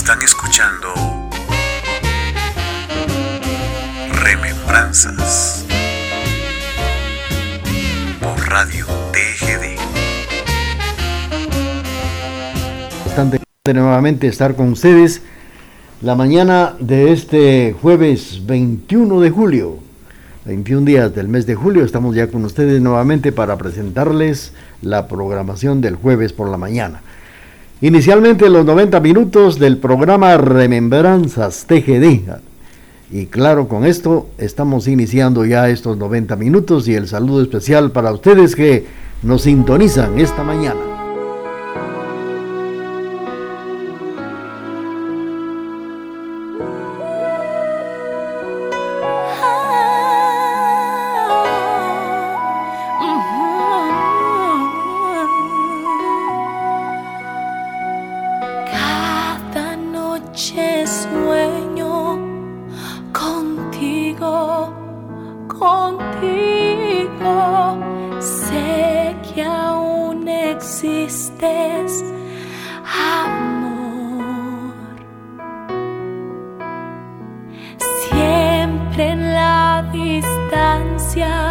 Están escuchando Remembranzas por Radio TGD. Bastante nuevamente estar con ustedes la mañana de este jueves 21 de julio. 21 días del mes de julio estamos ya con ustedes nuevamente para presentarles la programación del jueves por la mañana. Inicialmente los 90 minutos del programa Remembranzas TGD. Y claro, con esto estamos iniciando ya estos 90 minutos y el saludo especial para ustedes que nos sintonizan esta mañana. Amor.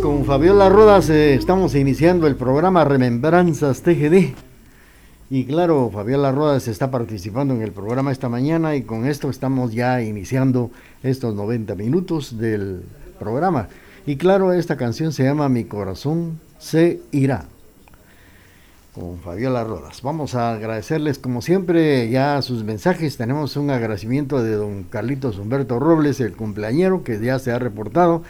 Fabiola Rodas, eh, estamos iniciando el programa Remembranzas TGD. Y claro, Fabiola Rodas está participando en el programa esta mañana y con esto estamos ya iniciando estos 90 minutos del programa. Y claro, esta canción se llama Mi corazón se irá con Fabiola Rodas. Vamos a agradecerles como siempre ya sus mensajes. Tenemos un agradecimiento de don Carlitos Humberto Robles, el cumpleañero, que ya se ha reportado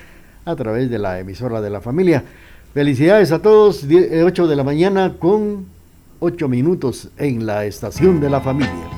a través de la emisora de la familia. Felicidades a todos, 8 eh, de la mañana con 8 minutos en la estación de la familia.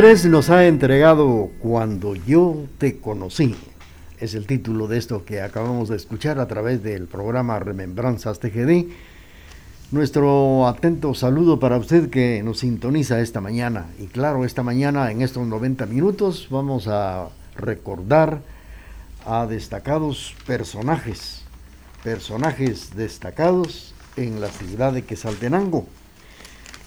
3 nos ha entregado Cuando yo te conocí. Es el título de esto que acabamos de escuchar a través del programa Remembranzas TGD. Nuestro atento saludo para usted que nos sintoniza esta mañana. Y claro, esta mañana en estos 90 minutos vamos a recordar a destacados personajes, personajes destacados en la ciudad de Quesaltenango.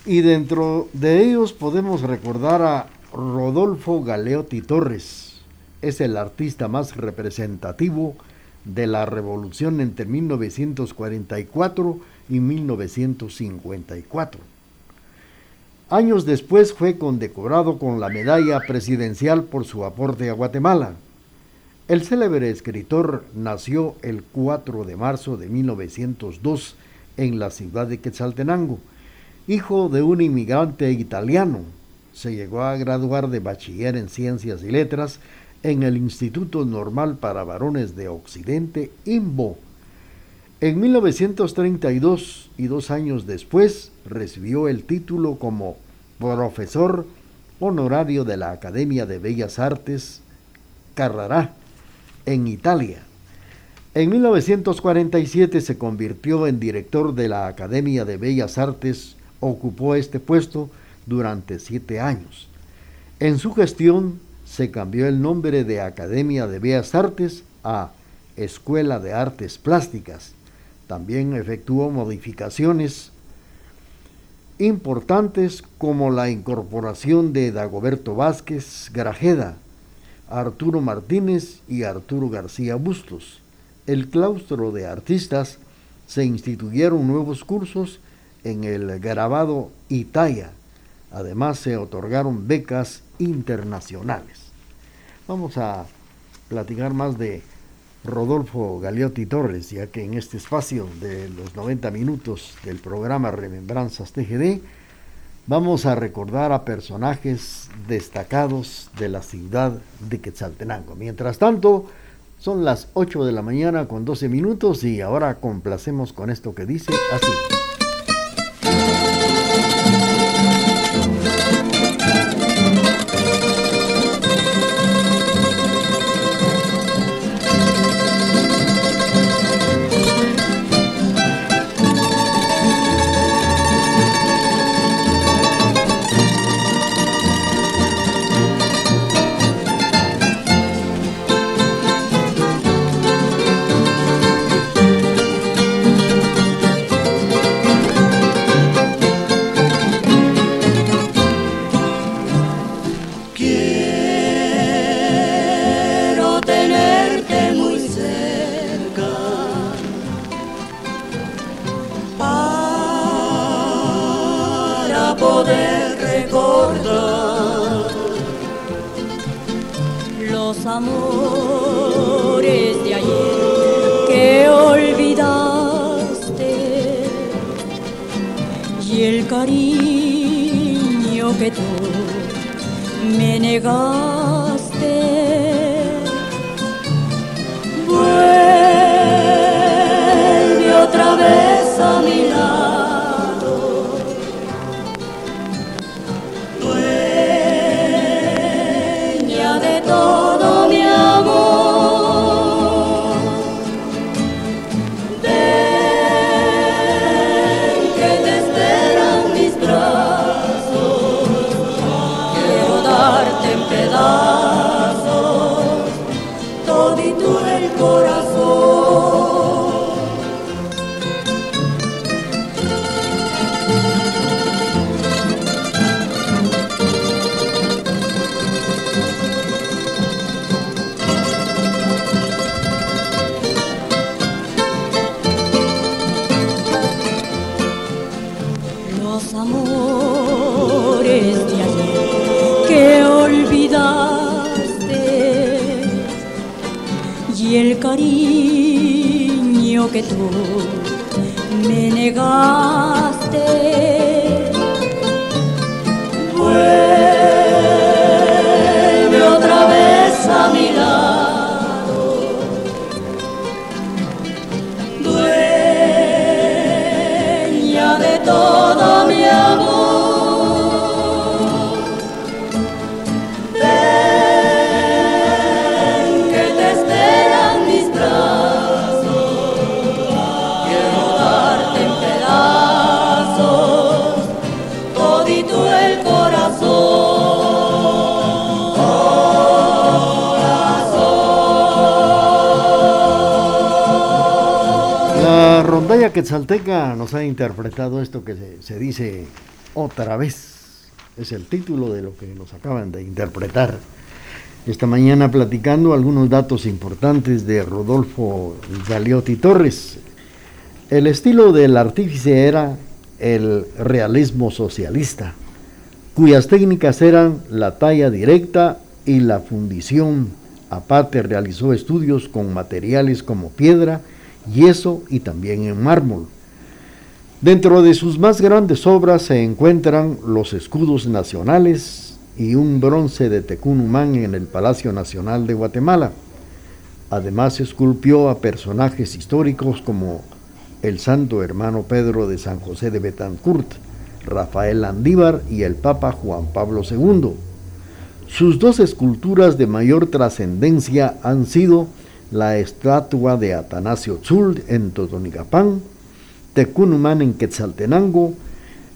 Y dentro de ellos podemos recordar a Rodolfo Galeotti Torres. Es el artista más representativo de la revolución entre 1944 y 1954. Años después fue condecorado con la medalla presidencial por su aporte a Guatemala. El célebre escritor nació el 4 de marzo de 1902 en la ciudad de Quetzaltenango Hijo de un inmigrante italiano, se llegó a graduar de bachiller en Ciencias y Letras en el Instituto Normal para Varones de Occidente, IMBO. En 1932 y dos años después recibió el título como profesor honorario de la Academia de Bellas Artes Carrara en Italia. En 1947 se convirtió en director de la Academia de Bellas Artes, ocupó este puesto durante siete años. En su gestión se cambió el nombre de Academia de Bellas Artes a Escuela de Artes Plásticas. También efectuó modificaciones importantes como la incorporación de Dagoberto Vázquez Grajeda, Arturo Martínez y Arturo García Bustos el claustro de artistas se instituyeron nuevos cursos en el grabado Italia. Además se otorgaron becas internacionales. Vamos a platicar más de Rodolfo Galeotti Torres, ya que en este espacio de los 90 minutos del programa Remembranzas TGD vamos a recordar a personajes destacados de la ciudad de Quetzaltenango. Mientras tanto, son las 8 de la mañana con 12 minutos y ahora complacemos con esto que dice así. Quetzalteca nos ha interpretado esto que se, dice otra vez. Es el título de lo que nos acaban de interpretar. Esta mañana platicando algunos datos importantes de Rodolfo Galeotti Torres. El estilo del artífice era el realismo socialista, cuyas técnicas eran la talla directa y la fundición. Aparte realizó estudios con materiales como piedra, yeso y también en mármol. Dentro de sus más grandes obras se encuentran los escudos nacionales y un bronce de Tecunumán en el Palacio Nacional de Guatemala. Además esculpió a personajes históricos como el santo hermano Pedro de San José de Betancourt, Rafael Andívar y el Papa Juan Pablo II. Sus dos esculturas de mayor trascendencia han sido la estatua de Atanasio Tzul en Totonicapán, Tecunumán en Quetzaltenango,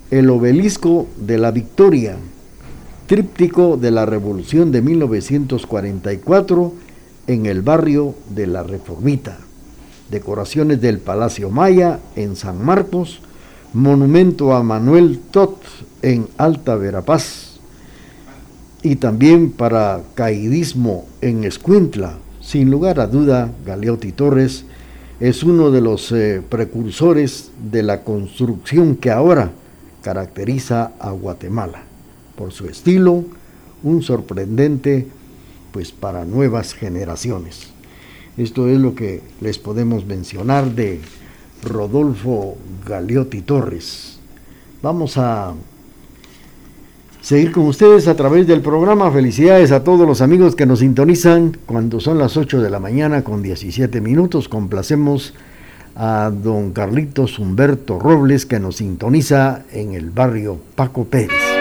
el obelisco de la Victoria, tríptico de la Revolución de 1944 en el barrio de la Reformita, decoraciones del Palacio Maya en San Marcos, monumento a Manuel Tot en Alta Verapaz y también para caidismo en Escuintla. Sin lugar a duda, Galeotti Torres es uno de los eh, precursores de la construcción que ahora caracteriza a Guatemala. Por su estilo, un sorprendente pues para nuevas generaciones. Esto es lo que les podemos mencionar de Rodolfo Galeotti Torres. Vamos a seguir con ustedes a través del programa. Felicidades a todos los amigos que nos sintonizan cuando son las 8 de la mañana con 17 minutos. Complacemos a don Carlitos Humberto Robles que nos sintoniza en el barrio Paco Pérez.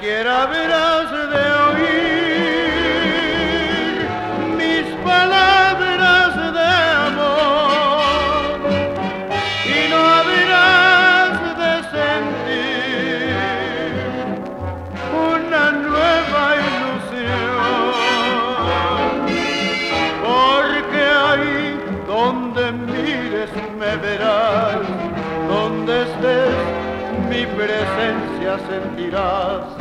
quiera verás de oír mis palabras de amor. Y no habrás de sentir una nueva ilusión. Porque ahí donde mires me verás donde estés mi presencia sentirás.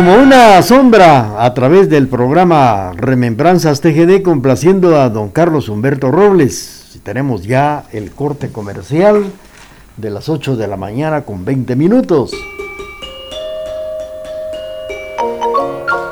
Como una sombra a través del programa Remembranzas TGD complaciendo a don Carlos Humberto Robles. Tenemos ya el corte comercial de las 8 de la mañana con 20 minutos.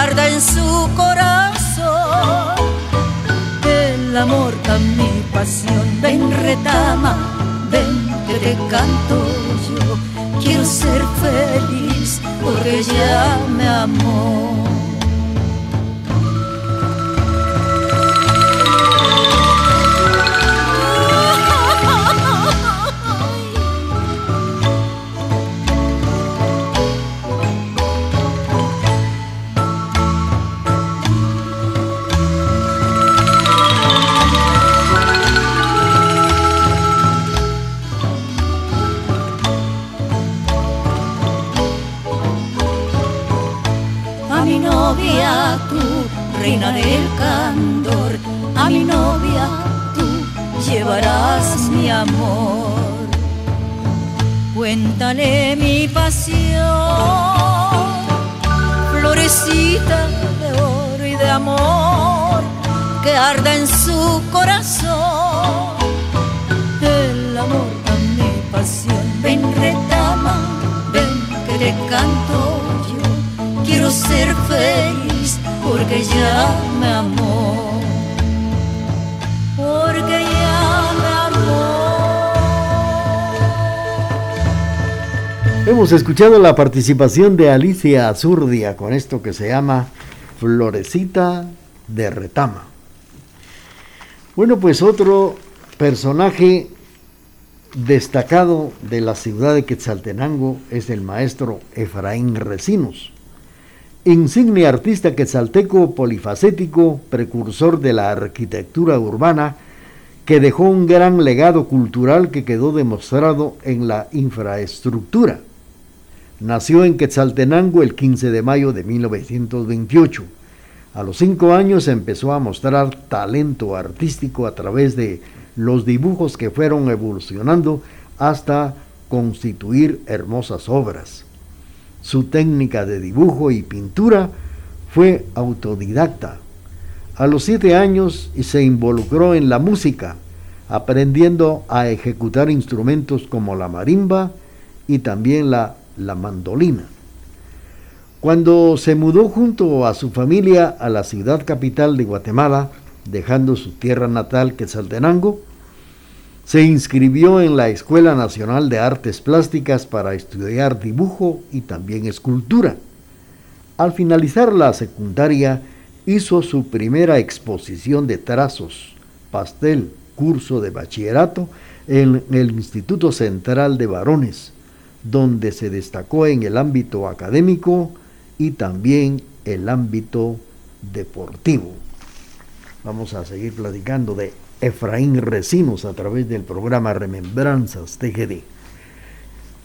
guarda en su corazón el amor a mi pasión. Ven retama, ven que te canto yo. Quiero ser feliz porque ya me amó. sabrás mi amor. Cuéntale mi pasión, florecita de oro y de amor que arda en su corazón. El amor a mi pasión, ven retama, ven que te canto yo. Quiero ser feliz porque ya me amor. Hemos escuchado la participación de Alicia Azurdia con esto que se llama Florecita de Retama. Bueno, pues otro personaje destacado de la ciudad de Quetzaltenango es el maestro Efraín Recinos, insigne artista quetzalteco polifacético, precursor de la arquitectura urbana, que dejó un gran legado cultural que quedó demostrado en la infraestructura Nació en Quetzaltenango el 15 de mayo de 1928. A los cinco años empezó a mostrar talento artístico a través de los dibujos que fueron evolucionando hasta constituir hermosas obras. Su técnica de dibujo y pintura fue autodidacta. A los siete años se involucró en la música, aprendiendo a ejecutar instrumentos como la marimba y también la la mandolina. Cuando se mudó junto a su familia a la ciudad capital de Guatemala, dejando su tierra natal, Quetzaltenango, se inscribió en la Escuela Nacional de Artes Plásticas para estudiar dibujo y también escultura. Al finalizar la secundaria, hizo su primera exposición de trazos, pastel, curso de bachillerato en el Instituto Central de Varones, donde se destacó en el ámbito académico y también el ámbito deportivo. Vamos a seguir platicando de Efraín Recinos a través del programa Remembranzas TGD.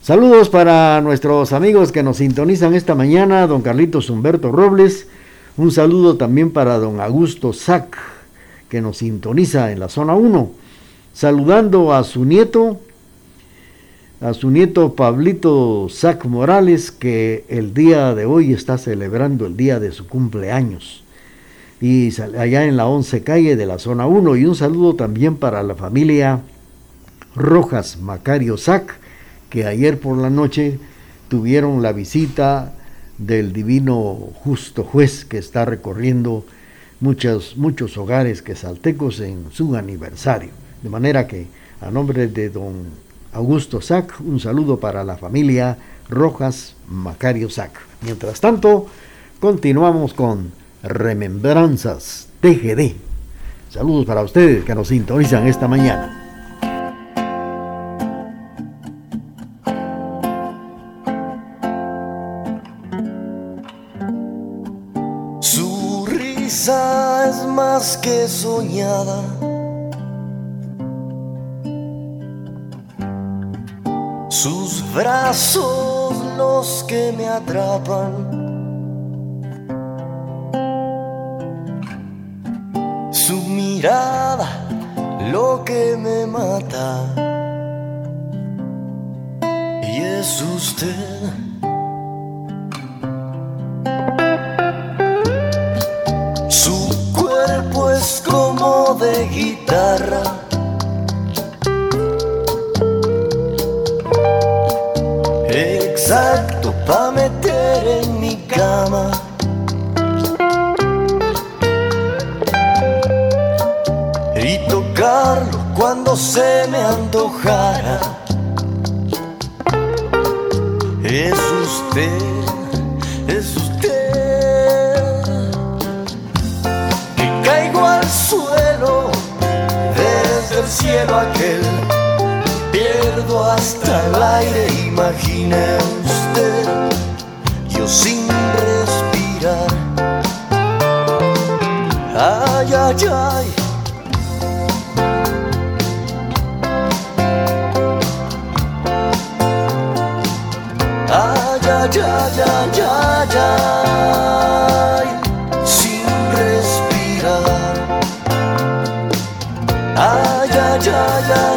Saludos para nuestros amigos que nos sintonizan esta mañana, don Carlitos Humberto Robles. Un saludo también para don Augusto Sac, que nos sintoniza en la zona 1 saludando a su nieto, a su nieto Pablito Zac Morales, que el día de hoy está celebrando el día de su cumpleaños. Y allá en la 11 calle de la zona 1. Y un saludo también para la familia Rojas Macario Zac, que ayer por la noche tuvieron la visita del divino justo juez que está recorriendo muchos, muchos hogares quesaltecos en su aniversario. De manera que, a nombre de don Augusto Sac, un saludo para la familia Rojas Macario Sac. Mientras tanto, continuamos con Remembranzas TGD. Saludos para ustedes que nos sintonizan esta mañana. Su risa es más que soñada brazos los que me atrapan. Su mirada lo que me mata. Y es usted. Su cuerpo es como de guitarra Y tocarlo cuando se me antojara. Es usted, es usted. Que caigo al suelo desde el cielo aquel pierdo hasta el aire, imagine usted, yo sin Ay, ay, ay. Ay, ay, ay, ay, ay, sin respirar. Ay, ay, ay, ay,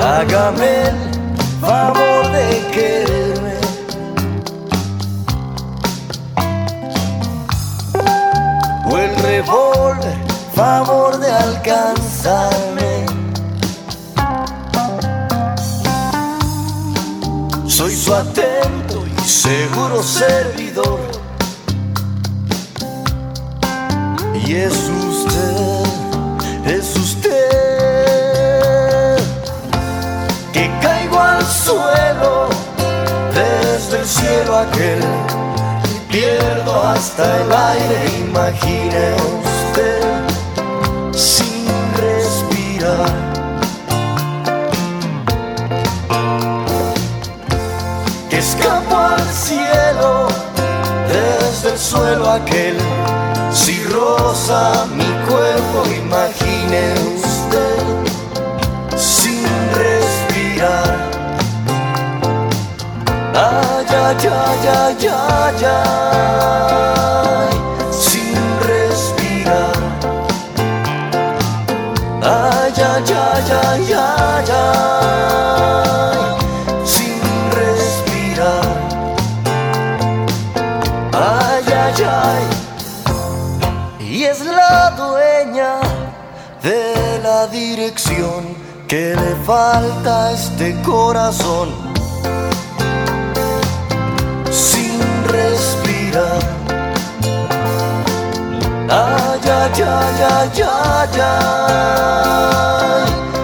Hágame el favor de quererme. O el revólver, favor de alcanzarme. Soy su atento y seguro servidor. Y es usted, suelo desde el cielo aquel y pierdo hasta el aire, imagine usted sin respirar. Escapo al cielo desde el suelo aquel si rosa mi cuerpo, imagine Ay, ay, ay, ay, ay, sin respirar. Ay, ay, ay, ay, ay, ay, sin respirar. Ay, ay, ay. Y es la dueña de la dirección que le falta a este corazón Ay, ay, ay, ay, ay, ay,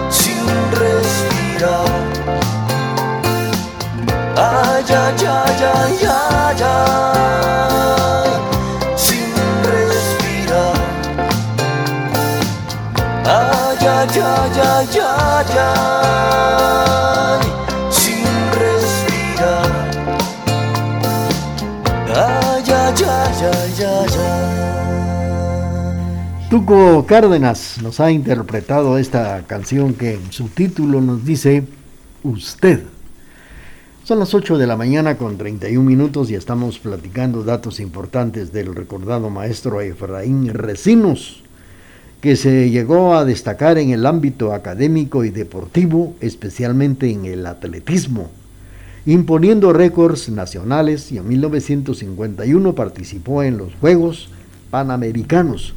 sin respirar. Ay, ay, ay, ay, ay, ay, sin respirar. Ay, ay, ay, ay, ay, ay, Tuco Cárdenas nos ha interpretado esta canción que en su título nos dice Usted. Son las 8 de la mañana con 31 minutos y estamos platicando datos importantes del recordado maestro Efraín Recinos, que se llegó a destacar en el ámbito académico y deportivo, especialmente en el atletismo, imponiendo récords nacionales y en 1951 participó en los Juegos Panamericanos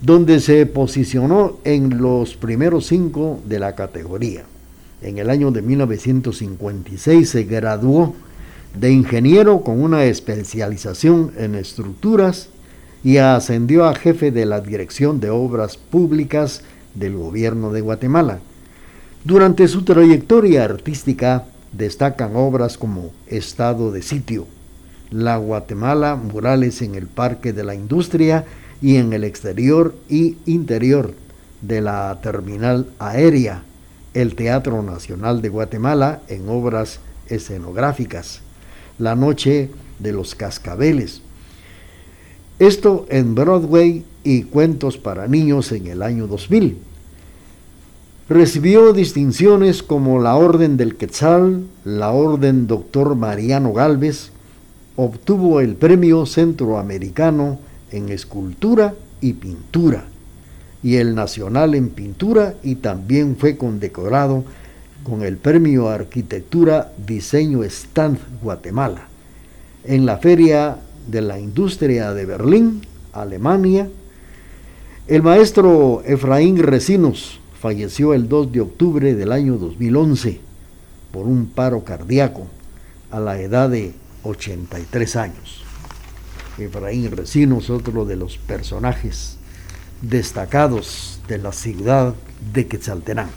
donde se posicionó en los primeros cinco de la categoría. En el año de 1956 se graduó de ingeniero con una especialización en estructuras y ascendió a jefe de la Dirección de Obras Públicas del Gobierno de Guatemala. Durante su trayectoria artística destacan obras como Estado de Sitio, La Guatemala, Murales en el Parque de la Industria y en el exterior y interior de la terminal aérea, el Teatro Nacional de Guatemala en obras escenográficas, La Noche de los Cascabeles. Esto en Broadway y Cuentos para Niños en el año 2000. Recibió distinciones como la Orden del Quetzal, la Orden Doctor Mariano Galvez, obtuvo el Premio Centroamericano en escultura y pintura, y el Nacional en pintura y también fue condecorado con el Premio Arquitectura Diseño Stand Guatemala en la Feria de la Industria de Berlín, Alemania. El maestro Efraín Recinos falleció el 2 de octubre del año 2011 por un paro cardíaco a la edad de 83 años. Efraín Recinos, otro de los personajes destacados de la ciudad de Quetzaltenango.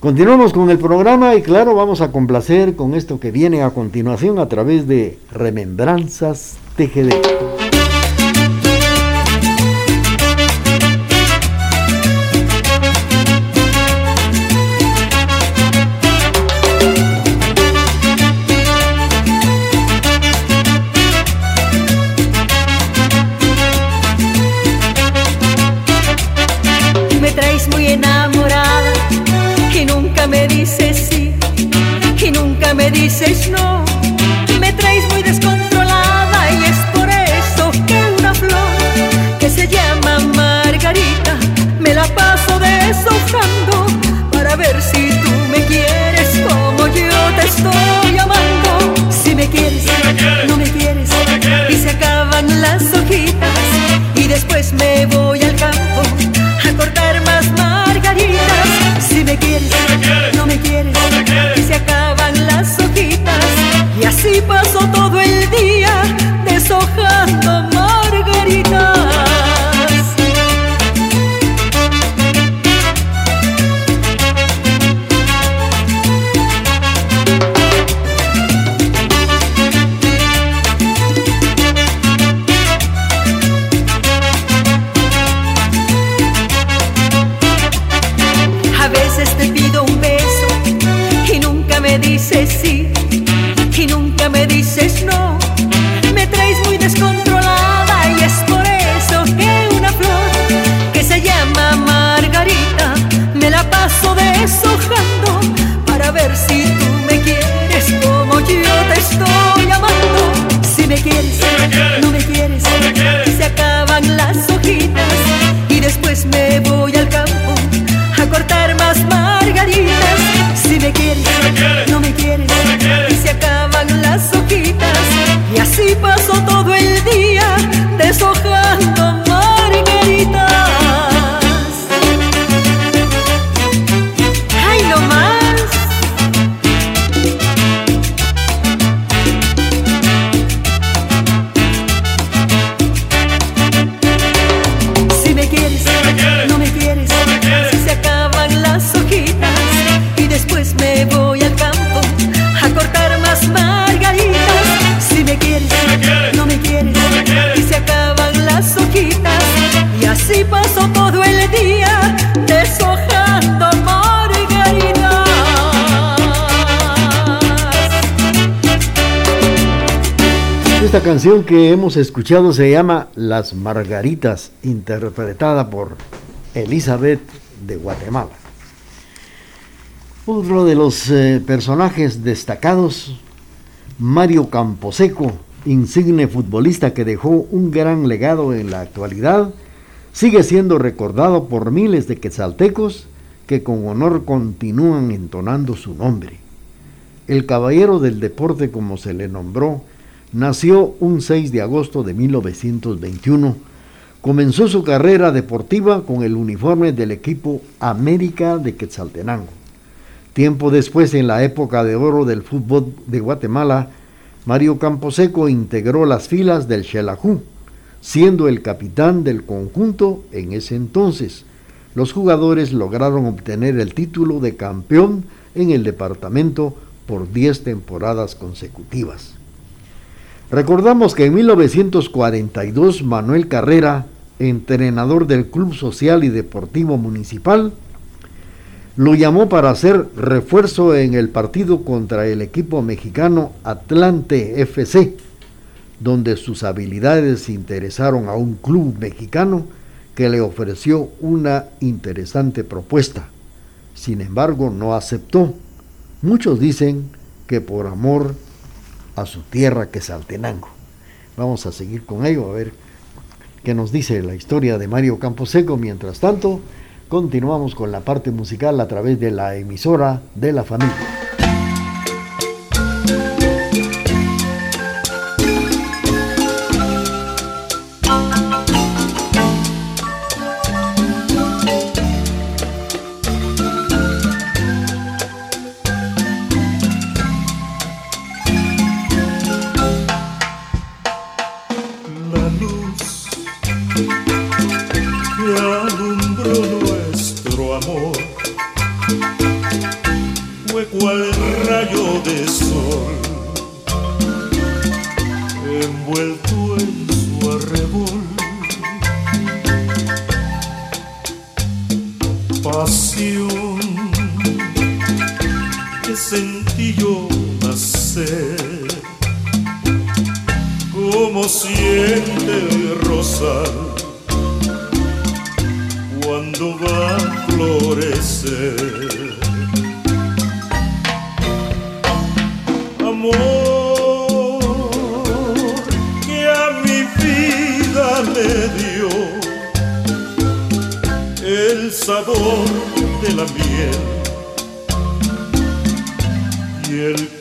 Continuamos con el programa y claro, vamos a complacer con esto que viene a continuación a través de Remembranzas TGD. Esta canción que hemos escuchado se llama Las Margaritas, interpretada por Elizabeth de Guatemala. Otro de los eh, personajes destacados, Mario Camposeco, insigne futbolista que dejó un gran legado en la actualidad, sigue siendo recordado por miles de quetzaltecos que con honor continúan entonando su nombre. El caballero del deporte, como se le nombró, nació un 6 de agosto de 1921. Comenzó su carrera deportiva con el uniforme del equipo América de Quetzaltenango. Tiempo después, en la época de oro del fútbol de Guatemala, Mario Camposeco integró las filas del Xelajú, siendo el capitán del conjunto en ese entonces. Los jugadores lograron obtener el título de campeón en el departamento por 10 temporadas consecutivas. Recordamos que en 1942 Manuel Carrera, entrenador del Club Social y Deportivo Municipal, lo llamó para hacer refuerzo en el partido contra el equipo mexicano Atlante FC, donde sus habilidades interesaron a un club mexicano que le ofreció una interesante propuesta. Sin embargo, no aceptó. Muchos dicen que por amor a su tierra que Saltenango. Vamos a seguir con ello, a ver qué nos dice la historia de Mario Camposeco. Mientras tanto, continuamos con la parte musical a través de la emisora de la familia.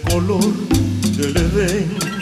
color del Edén.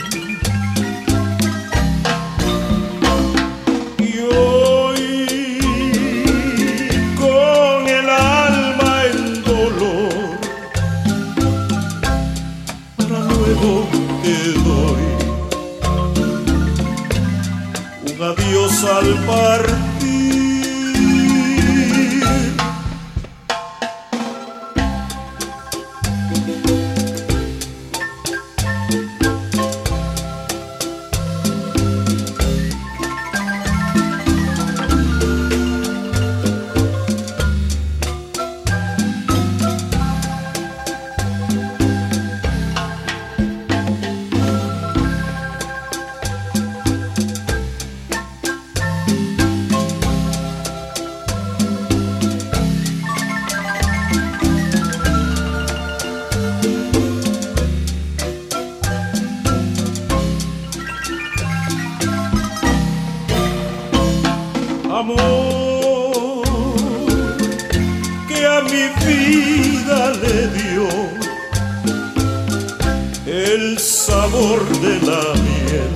el sabor de la miel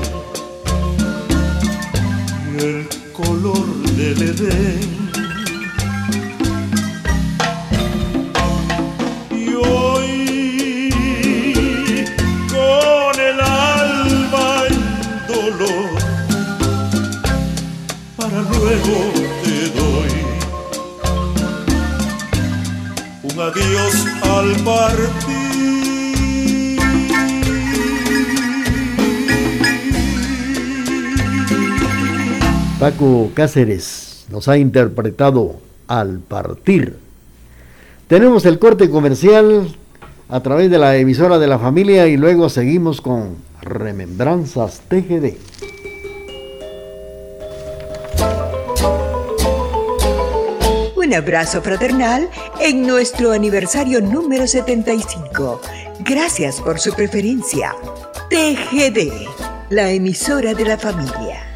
y el color del edén. Y hoy, con el alma en dolor, para luego te doy un adiós al partir. Cáceres nos ha interpretado Al partir. Tenemos el corte comercial a través de la emisora de la familia y luego seguimos con Remembranzas TGD. Un abrazo fraternal en nuestro aniversario número 75. Gracias por su preferencia. TGD, la emisora de la familia.